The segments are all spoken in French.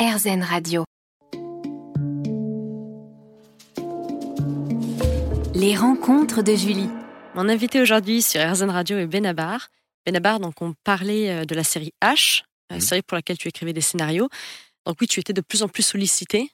RZN Radio. Les rencontres de Julie. Mon invité aujourd'hui sur RZN Radio est Benabar. Benabar, donc on parlait euh, de la série H, la Mhm. série pour laquelle tu écrivais des scénarios. Donc oui, tu étais de plus en plus sollicité.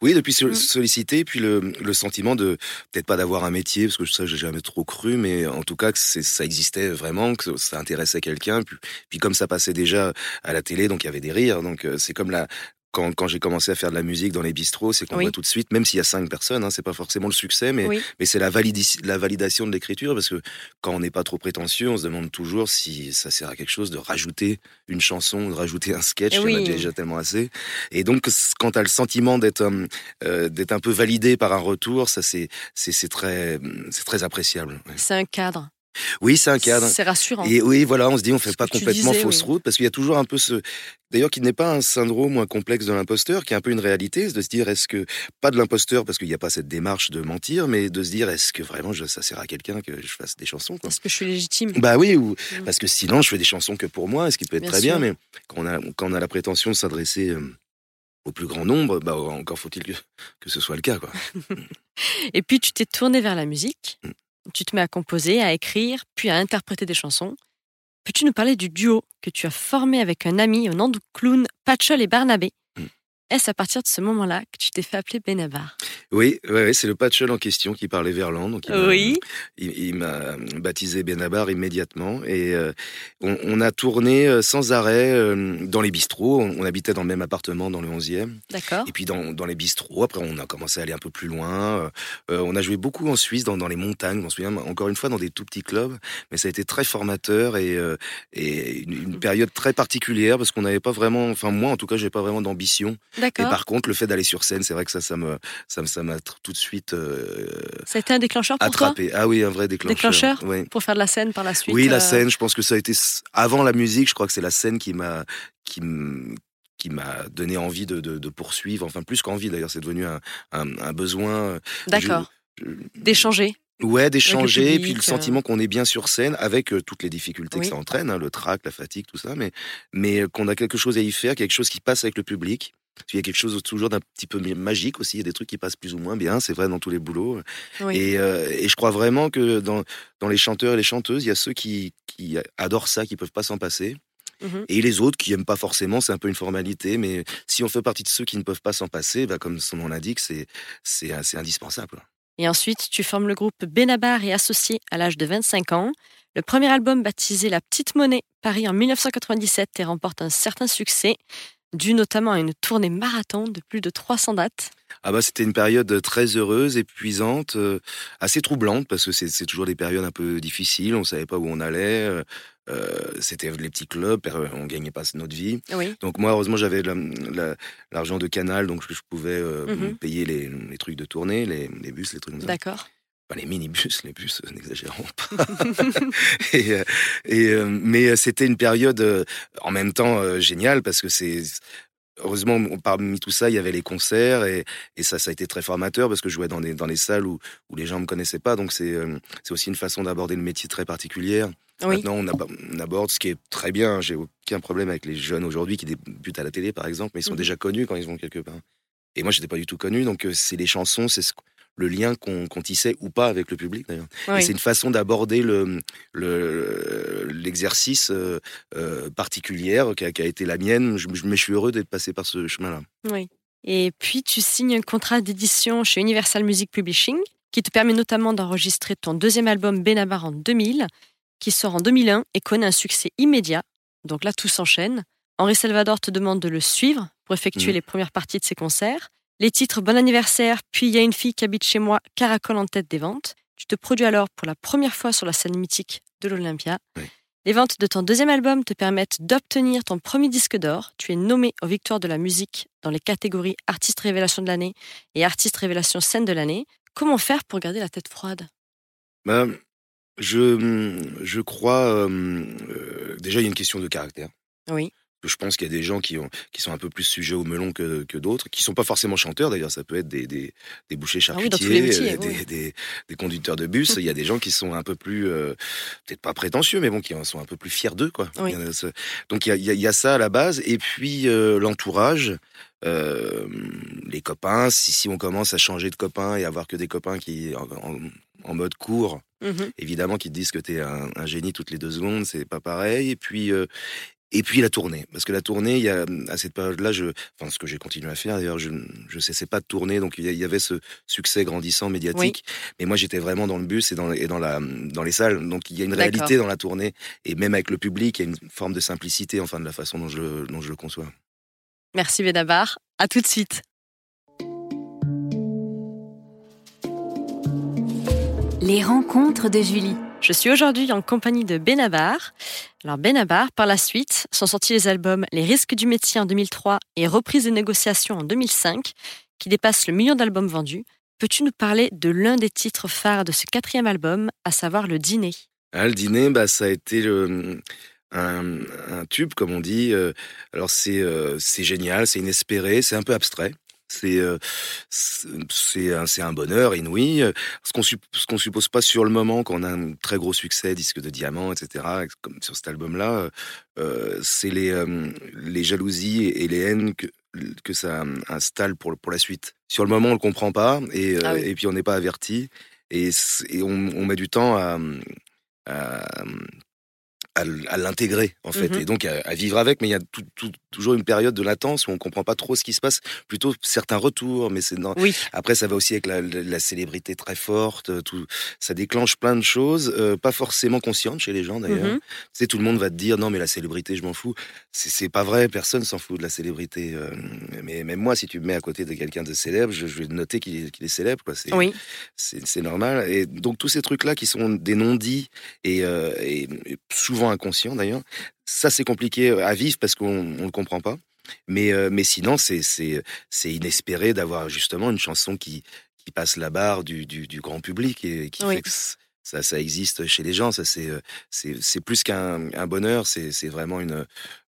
Oui, depuis so- Mm. sollicité, puis le, le sentiment de peut-être pas d'avoir un métier, parce que ça, j'ai jamais trop cru, mais en tout cas que ça existait vraiment, que ça intéressait quelqu'un. Puis, puis comme ça passait déjà à la télé, donc il y avait des rires. Donc euh, c'est comme la quand, quand j'ai commencé à faire de la musique dans les bistrots, c'est qu'on Oui. voit tout de suite, même s'il y a cinq personnes, hein, c'est pas forcément le succès, mais Oui. mais c'est la, la validation de l'écriture, parce que quand on n'est pas trop prétentieux, on se demande toujours si ça sert à quelque chose de rajouter une chanson, de rajouter un sketch, il y en a déjà tellement assez. Et donc, quand tu as le sentiment d'être euh, euh, un peu validé par un retour, ça c'est très très appréciable. ouais. C'est un cadre. Oui, c'est un cadre. C'est rassurant. Et oui, voilà, on se dit on fait Ce pas complètement disais, fausse oui. route parce qu'il y a toujours un peu ce d'ailleurs qui n'est pas un syndrome ou un complexe de l'imposteur, qui est un peu une réalité, c'est de se dire est-ce que pas de l'imposteur parce qu'il n'y a pas cette démarche de mentir, mais de se dire est-ce que vraiment je- ça sert à quelqu'un que je fasse des chansons. Est-ce que je suis légitime? Bah oui, ou Mm. parce que sinon je fais des chansons que pour moi, ce qui peut être Bien très sûr. bien, mais quand on a quand on a la prétention de s'adresser euh, au plus grand nombre, bah encore faut-il que, que ce soit le cas quoi. Et puis tu t'es tourné vers la musique. Mm. Tu te mets à composer, à écrire, puis à interpréter des chansons. Peux-tu nous parler du duo que tu as formé avec un ami au nom de clown Patchol et Barnabé? Est-ce à partir de ce moment-là que tu t'es fait appeler Benabar? Oui, ouais, ouais, c'est le patchel en question qui parlait verlan, donc il m'a- Oui. il, il m'a baptisé Benabar immédiatement et euh, on, on a tourné euh, sans arrêt euh, dans les bistrots. On, on habitait dans le même appartement dans le 11e. D'accord. Et puis dans, dans les bistrots, après on a commencé à aller un peu plus loin. Euh, on a joué beaucoup en Suisse, dans, dans les montagnes, je m'en souviens, encore une fois dans des tout petits clubs. Mais ça a été très formateur et, et une, une période très particulière parce qu'on n'avait pas vraiment, enfin moi en tout cas, j'avais pas vraiment d'ambition. Et par contre, le fait d'aller sur scène, c'est vrai que ça, ça me, ça me- ça m'a tout de suite euh, Ça a été un déclencheur pour toi? attrapé. Ah oui, un vrai déclencheur. Déclencheur? Oui. Pour faire de la scène par la suite Oui, la euh, scène, je pense que ça a été avant la musique. Je crois que c'est la scène qui m'a qui m- qui m'a donné envie de, de, de poursuivre. Enfin, plus qu'envie d'ailleurs, c'est devenu un, un, un besoin. euh, D'accord. D'échanger. Ouais, d'échanger, et puis le sentiment euh. qu'on est bien sur scène avec euh, toutes les difficultés Oui. que ça entraîne, hein, le trac, la fatigue, tout ça, mais, mais qu'on a quelque chose à y faire, quelque chose qui passe avec le public. Il y a quelque chose toujours d'un petit peu magique aussi, il y a des trucs qui passent plus ou moins bien, c'est vrai dans tous les boulots. Oui. Et, euh, et je crois vraiment que dans, dans les chanteurs et les chanteuses, il y a ceux qui, qui adorent ça, qui peuvent pas s'en passer. Mhm. Et les autres qui aiment pas forcément, c'est un peu une formalité, mais si on fait partie de ceux qui ne peuvent pas s'en passer, bah, comme son nom l'indique, c'est c'est c'est indispensable. Et ensuite, tu formes le groupe Benabar et Associés à l'âge de 25 ans. Le premier album baptisé La Petite Monnaie, paru en 1997 et remporte un certain succès, dû notamment à une tournée marathon de plus de 300 dates. Ah bah c'était une période très heureuse, épuisante, euh, assez troublante parce que c'est toujours des périodes un peu difficiles. On savait pas où on allait. euh, euh, c'était les petits clubs, on gagnait pas notre vie. Oui. Donc moi heureusement j'avais la- la- l'argent de Canal, donc je, je pouvais euh, Mhm. payer les, les trucs de tournée, les, les bus, les trucs comme ça. D'accord. Enfin, les minibus, les bus, euh, n'exagérons pas. et, euh, et, euh, mais c'était une période en même temps géniale parce que c'est heureusement parmi tout ça il y avait les concerts et, et ça ça a été très formateur parce que je jouais dans des dans les salles où où les gens me connaissaient pas donc c'est euh, aussi une façon d'aborder le métier très particulière. Oui. Maintenant on, ab- on aborde ce qui est très bien. J'ai aucun problème avec les jeunes aujourd'hui qui débutent à la télé par exemple, mais ils sont Mhm. déjà connus quand ils vont quelque part. Et moi j'étais pas du tout connu donc euh, c'est les chansons, c'est ce- le lien qu'on tissait ou pas avec le public d'ailleurs. Et c'est une façon d'aborder le le- l'exercice euh, euh, particulière qui a, qui a été la mienne. Je, mais je suis heureux d'être passé par ce chemin-là. Oui. Et puis, tu signes un contrat d'édition chez Universal Music Publishing, qui te permet notamment d'enregistrer ton deuxième album Benabar en 2000, qui sort en 2001 et connaît un succès immédiat. Donc là, tout s'enchaîne. Henri Salvador te demande de le suivre pour effectuer Mhm. les premières parties de ses concerts. Les titres Bon anniversaire, puis Il y a une fille qui habite chez moi, caracole en tête des ventes. Tu te produis alors pour la première fois sur la scène mythique de l'Olympia. Oui. Les ventes de ton deuxième album te permettent d'obtenir ton premier disque d'or. Tu es nommé aux Victoires de la musique dans les catégories Artiste Révélation de l'année et Artiste Révélation Scène de l'année. Comment faire pour garder la tête froide? Ben, je, je crois. euh, euh, déjà, il y a une question de caractère. Oui. Je pense qu'il y a des gens qui, ont, qui sont un peu plus sujets au melon que, que d'autres, qui sont pas forcément chanteurs d'ailleurs, ça peut être des, des, des bouchers Ah oui, charcutiers, tous les métiers, euh, des, oui. des, des conducteurs de bus. Il y a des gens qui sont un peu plus, euh, peut-être pas prétentieux, mais bon, qui en sont un peu plus fiers d'eux, quoi. Oui. Donc il y a, il y y a ça à la base, et puis euh, l'entourage. euh, les copains, si, si on commence à changer de copains et avoir que des copains qui en, en- en mode court, Mhm. évidemment qui te disent que tu es un, un génie toutes les deux secondes, c'est pas pareil. Et puis, euh, et puis la tournée, parce que la tournée, il y a à cette période-là, je, enfin ce que j'ai continué à faire d'ailleurs, je je cessais pas de tourner, donc il y avait ce succès grandissant médiatique. Mais moi, j'étais vraiment dans le bus et dans et dans la dans les salles, donc il y a une réalité dans la tournée et même avec le public, il y a une forme de simplicité, enfin de la façon dont je le- dont je le conçois. Merci Benabar. À tout de suite. Les rencontres de Julie. Je suis aujourd'hui en compagnie de Benabar. Alors Benabar, par la suite, sont sortis les albums Les risques du métier en 2003 et Reprise des négociations en 2005, qui dépassent le million d'albums vendus. Peux-tu nous parler de l'un des titres phares de ce quatrième album, à savoir Le Dîner? Ah, le dîner, bah, ça a été un, tube, comme on dit. Euh, Alors euh, c'est génial, c'est inespéré, c'est un peu abstrait. C'est euh, c'est c'est un, un bonheur inouï. Euh, Ce qu'on ce qu'on suppose pas sur le moment quand on a un très gros succès, disque de diamant, etc. Comme sur cet album-là, euh, c'est les euh, les jalousies et les haines que que ça installe pour pour la suite. Sur le moment, on le comprend pas et, Ah oui. et puis on n'est pas averti et, on, on met du temps à à, à l'intégrer en fait Mhm. et donc à, à vivre avec mais il y a tout- tout- toujours une période de latence où on comprend pas trop ce qui se passe plutôt certains retours mais c'est dans- Oui. après ça va aussi avec la, la- la célébrité très forte tout ça déclenche plein de choses euh, pas forcément conscientes chez les gens d'ailleurs tu sais tout le monde va te dire non mais la célébrité je m'en fous c'est pas vrai personne s'en fout de la célébrité euh, mais même moi si tu me mets à côté de quelqu'un de célèbre je, je vais noter qu'il est, célèbre quoi c'est Oui. c'est normal. Et donc tous ces trucs-là qui sont des non-dits et, euh, et souvent inconscients d'ailleurs, ça c'est compliqué à vivre parce qu'on on le comprend pas. Mais, euh, mais sinon, c'est c'est c'est inespéré d'avoir justement une chanson qui, qui passe la barre du, du, du grand public et qui Oui. fait que ça, ça existe chez les gens. Ça c'est euh, c'est plus qu'un un bonheur. C'est vraiment une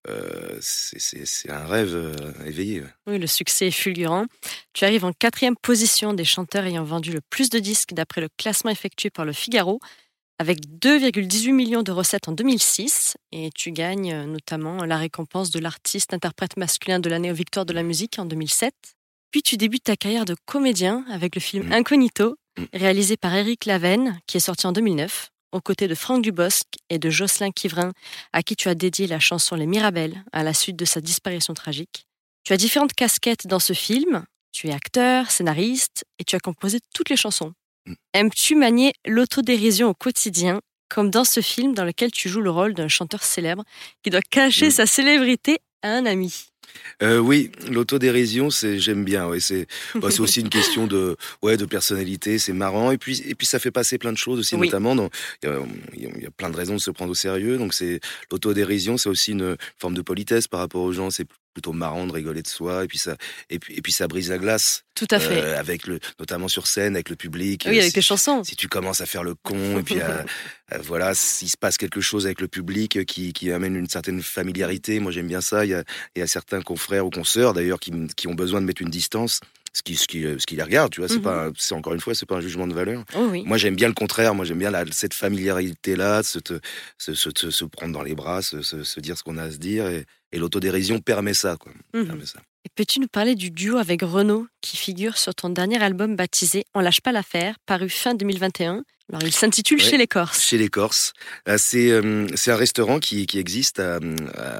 euh, c'est un rêve euh, éveillé. Oui, le succès est fulgurant. Tu arrives en quatrième position des chanteurs ayant vendu le plus de disques d'après le classement effectué par le Figaro, avec 2,18 millions de recettes en 2006. Et tu gagnes euh, notamment la récompense de l'artiste interprète masculin de l'année aux Victoires de la musique en 2007. Puis tu débutes ta carrière de comédien avec le film Mm. Incognito, Mm. réalisé par Eric Lavenne, qui est sorti en 2009, aux côtés de Franck Dubosc et de Jocelyn Quivrin, à qui tu as dédié la chanson Les Mirabelles à la suite de sa disparition tragique. Tu as différentes casquettes dans ce film. Tu es acteur, scénariste et tu as composé toutes les chansons. Aimes-tu manier l'autodérision au quotidien, comme dans ce film dans lequel tu joues le rôle d'un chanteur célèbre qui doit cacher Mm. sa célébrité à un ami? Euh, oui, l'autodérision, c'est j'aime bien. Ouais, c'est bah, aussi une question de ouais de personnalité, c'est marrant et puis et puis ça fait passer plein de choses aussi, Oui. notamment il y, y a plein de raisons de se prendre au sérieux. Donc c'est l'autodérision, c'est aussi une forme de politesse par rapport aux gens. C'est plutôt marrant de rigoler de soi et puis ça et puis et puis ça brise la glace Tout à fait. euh, avec le notamment sur scène avec le public. oui, Euh, avec si- les chansons. si tu commences à faire le con et puis à- à- voilà s'il se passe quelque chose avec le public euh, qui, qui amène une certaine familiarité moi j'aime bien ça il y a, il y a certains confrères ou consoeurs d'ailleurs qui, qui ont besoin de mettre une distance ce qui ce qui, euh, ce qui les regarde tu vois c'est pas c'est encore une fois c'est pas un jugement de valeur. Oh oui. moi j'aime bien le contraire. Moi j'aime bien la, cette familiarité là se, se, prendre dans les bras se, se, se dire ce qu'on a à se dire et, et l'autodérision permet ça quoi. Mhm. permet ça peux-tu nous parler du duo avec Renaud qui figure sur ton dernier album baptisé On lâche pas l'affaire, paru fin 2021 Alors il s'intitule Ouais. Chez les Corses. Chez les Corses. Euh, C'est euh, c'est un restaurant qui, qui existe à,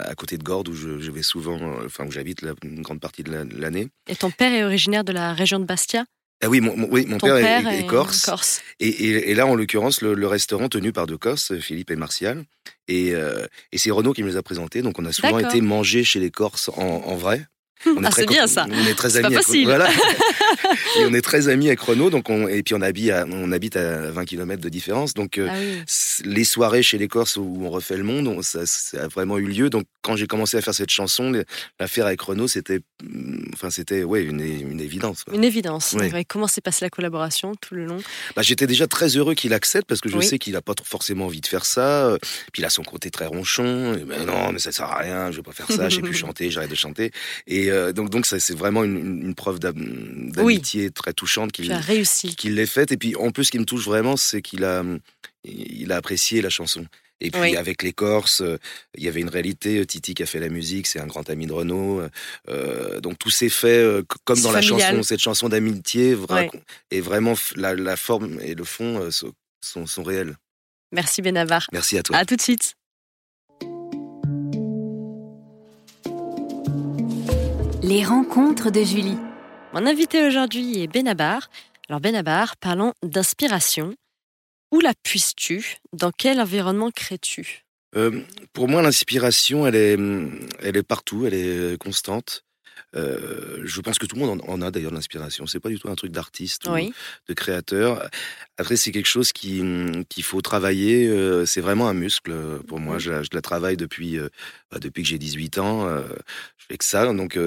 à, côté de Gordes où je, je vais souvent, euh, enfin où j'habite la- une grande partie de la- de l'année. Et ton père est originaire de la région de Bastia? Ah oui, mon, oui, père, père, est, est corse. Corse. Et, et- et là, en l'occurrence, le, le restaurant tenu par deux Corses, Philippe et Martial. Et, euh, et c'est Renaud qui me les a présentés. Donc on a souvent été manger chez les Corses en, en vrai. On Ah, très c'est bien ça. On est très pas amis. avec- facile. Voilà. et on est très amis avec Renaud. Donc on, et puis on habite à, on habite à 20 km de différence. Donc euh, Ah oui. les soirées chez les Corses où on refait le monde, on- ça, ça a vraiment eu lieu. Donc quand j'ai commencé à faire cette chanson, l'affaire avec Renaud, c'était mm, enfin, c'était ouais, une, une évidence. Une évidence. Oui. Ouais, Comment s'est passée la collaboration tout le long? Bah, J'étais déjà très heureux qu'il accepte parce que je Oui. sais qu'il a pas trop forcément envie de faire ça. euh, Puis il a son côté très ronchon. Et ben non, mais ça sert à rien. Je vais pas faire ça. Je sais plus chanter. J'arrête de chanter. Et euh, donc, donc c'est vraiment une, preuve d'am- d'amitié très touchante qu'il as réussi. qu'il l'ait faite. Et puis en plus, ce qui me touche vraiment, c'est qu'il a, il a apprécié la chanson. Et puis Oui. avec les Corses, euh, il y avait une réalité. Titi qui a fait la musique, c'est un grand ami de Renaud. euh, donc tout s'est fait euh, comme dans la chanson, cette chanson d'amitié. Ouais. Et vraiment, la, la forme et le fond sont, sont, sont réels. Merci Benabar. Merci à toi. À tout de suite. Les rencontres de Julie. Mon invité aujourd'hui est Benabar. Alors Benabar, parlons d'inspiration. Où la puisses-tu? Dans quel environnement crées-tu? Euh, pour moi, l'inspiration, elle est, elle est partout, elle est constante. Euh, je pense que tout le monde en, en a d'ailleurs l'inspiration. C'est pas du tout un truc d'artiste ou de créateur. Après, c'est quelque chose qui hum, qu'il faut travailler. euh, c'est vraiment un muscle euh, pour moi. Je, la- je la travaille depuis euh, bah, depuis que j'ai 18 ans. je fais que ça. Donc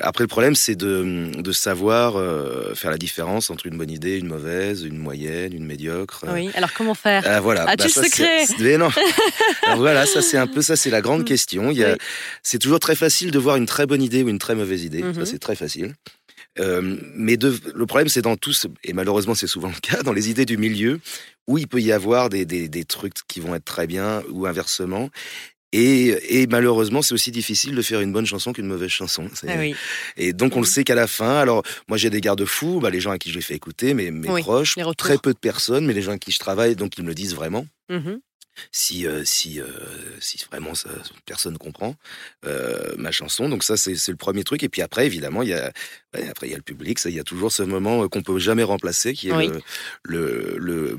après, le problème, c'est de, de savoir euh, faire la différence entre une bonne idée, une mauvaise, une moyenne, une médiocre. Oui. Alors comment faire? Ah, voilà. As-tu le ça, c'est- secret? mais non. Alors voilà, ça c'est un peu ça, c'est la grande Mm. question. Il y a, Oui. c'est toujours très facile de voir une très bonne idée ou une très mauvaise idée. Ça c'est très facile. Euh, mais de, le problème c'est dans tous, et malheureusement c'est souvent le cas, dans les idées du milieu, où il peut y avoir des, des, des trucs qui vont être très bien ou inversement. Et, et malheureusement, c'est aussi difficile de faire une bonne chanson qu'une mauvaise chanson. Ah oui. Et donc, on le sait qu'à la fin, alors, moi, j'ai des garde-fous, bah, les gens à qui je les fais écouter, mes, mes Oui, proches, très peu de personnes, mais les gens à qui je travaille, donc, ils me le disent vraiment Mhm. si euh, si euh, si vraiment ça, personne comprend euh, ma chanson donc ça c'est le premier truc et puis après évidemment il y a après il y a le public il y a toujours ce moment qu'on peut jamais remplacer qui est Oui. le le, le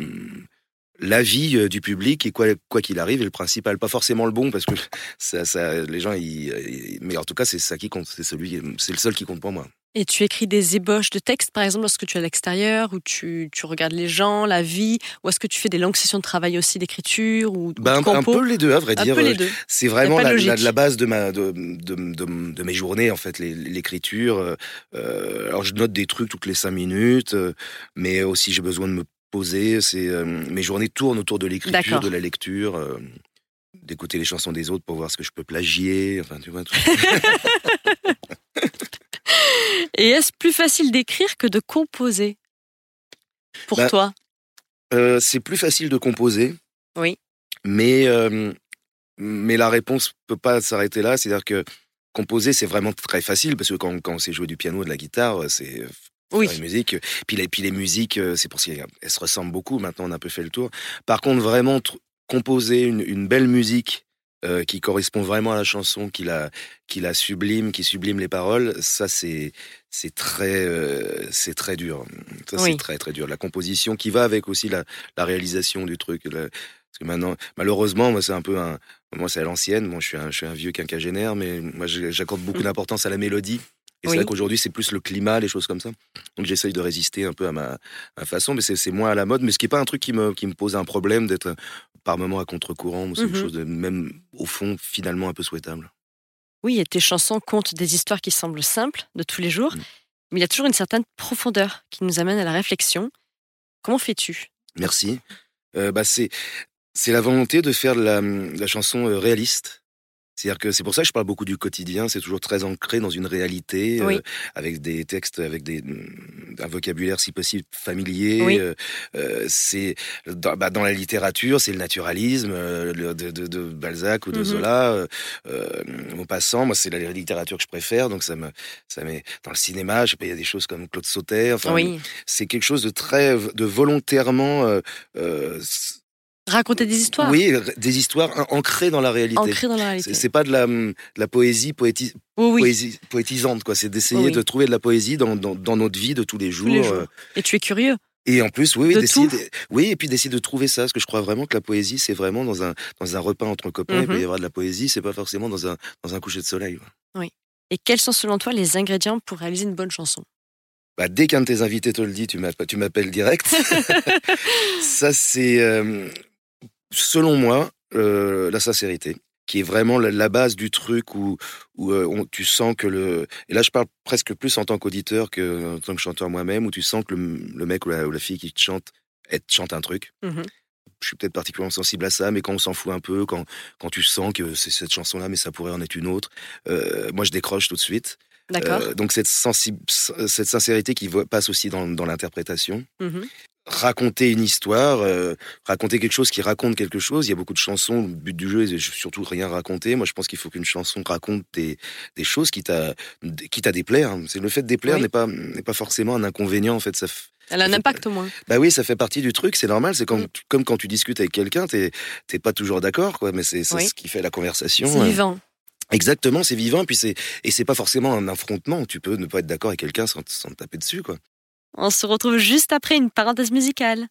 l'avis euh, du public et quoi quoi qu'il arrive est le principal pas forcément le bon parce que ça, ça les gens ils, mais en tout cas c'est ça qui compte c'est celui c'est le seul qui compte pour moi Et tu écris des ébauches de textes, par exemple, lorsque tu es à l'extérieur, où tu, tu regardes les gens, la vie, ou est-ce que tu fais des longues sessions de travail aussi d'écriture ou, bah, de un, un peu les deux à vrai Un dire Euh. C'est vraiment la, la, logique. la base de ma de, de, de, de mes journées en fait, l'écriture. euh, alors je note des trucs toutes les cinq minutes, mais aussi j'ai besoin de me poser. C'est euh, mes journées tournent autour de l'écriture, de la lecture, euh, d'écouter les chansons des autres pour voir ce que je peux plagier. Enfin, tu vois. Tout. Et est-ce plus facile d'écrire que de composer Pour Bah, toi? Euh, c'est plus facile de composer. Oui. Mais mais la réponse peut pas s'arrêter là. C'est-à-dire que composer c'est vraiment très facile parce que quand quand on sait jouer du piano, de la guitare, c'est Oui. faire une musique. Puis les, puis les musiques, euh, c'est pour ça qu'elles se ressemblent beaucoup. Maintenant, on a un peu fait le tour. Par contre, vraiment composer une, une belle musique euh, qui correspond vraiment à la chanson, qui la, qui la sublime, qui sublime les paroles, ça c'est c'est très euh, c'est très dur. Ça Oui. c'est très très dur. La composition qui va avec aussi la, la réalisation du truc. la- parce que maintenant, malheureusement, moi c'est un peu un, moi c'est à l'ancienne. Moi je suis un, je suis un vieux quinquagénaire, mais moi j'accorde beaucoup Mm. d'importance à la mélodie. Et Oui. c'est vrai qu'aujourd'hui, c'est plus le climat, les choses comme ça. Donc j'essaye de résister un peu à ma, ma façon, mais c'est moins à la mode. Mais ce qui n'est pas un truc qui me, qui me pose un problème d'être par moment à contre-courant. C'est Mhm. quelque chose de même, au fond, finalement un peu souhaitable. Oui, et tes chansons comptent des histoires qui semblent simples de tous les jours, Mm. mais il y a toujours une certaine profondeur qui nous amène à la réflexion. Comment fais-tu? Merci. Euh, bah, c'est la volonté de faire de la, de la chanson euh, réaliste. C'est-à-dire que c'est pour ça que je parle beaucoup du quotidien. C'est toujours très ancré dans une réalité, euh, avec des textes, avec des, mm, un vocabulaire si possible familier. Oui. Euh, euh, c'est dans, bah, dans la littérature, c'est le naturalisme le- de, de, de Balzac ou de Mhm. Zola. En passant, moi, c'est la littérature que je préfère. Donc ça me, ça met dans le cinéma. Je sais pas, il y a des choses comme Claude Sauter. Enfin, Oui, c'est quelque chose de très, de volontairement. Raconter des histoires oui, des histoires an- ancrées dans la réalité. ancrées dans la réalité. C'est pas de la, de la poésie, poéti- Oui, oui, poésie poétisante, quoi. C'est d'essayer Oui. de trouver de la poésie dans, dans, dans notre vie de tous les jours. tous les jours. euh, Et tu es curieux Et en plus, oui, oui, De oui, et puis d'essayer de trouver ça, parce que je crois vraiment que la poésie, c'est vraiment dans un, dans un repas entre copains, il Mhm. peut y avoir de la poésie, c'est pas forcément dans un, dans un coucher de soleil. quoi. Et quels sont selon toi les ingrédients pour réaliser une bonne chanson? Bah, dès qu'un de tes invités te le dit, tu m'appelles, tu m'appelles direct. ça, c'est, euh, selon moi, euh, la sincérité. qui est vraiment la, base du truc où, où euh, tu sens que le. Et là, je parle presque plus en tant qu'auditeur qu'en tant que chanteur moi-même, où tu sens que le, mec ou la, fille qui te chante, elle te chante un truc. Mmh je suis peut-être particulièrement sensible à ça, mais quand on s'en fout un peu, quand, quand tu sens que c'est cette chanson-là, mais ça pourrait en être une autre, euh, moi je décroche tout de suite. D'accord. Euh, donc cette, cette sincérité qui passe aussi dans, dans l'interprétation. Mmh raconter une histoire, euh, raconter quelque chose qui raconte quelque chose. Il y a beaucoup de chansons. Le but du jeu est surtout rien raconter. Moi, je pense qu'il faut qu'une chanson raconte des, des choses qui t'a qui t'a déplaire. C'est le fait de déplaire n'est pas n'est pas forcément un inconvénient en fait. Ça elle a un impact au moins. Bah oui, ça fait partie du truc, c'est normal. C'est comme, mm. comme quand tu discutes avec quelqu'un, t'es pas toujours d'accord, quoi. Mais c'est ce qui fait la conversation. C'est vivant. Exactement, c'est vivant, puis c'est et c'est pas forcément un affrontement. Tu peux ne pas être d'accord avec quelqu'un sans, sans te taper dessus, quoi. On se retrouve juste après une parenthèse musicale.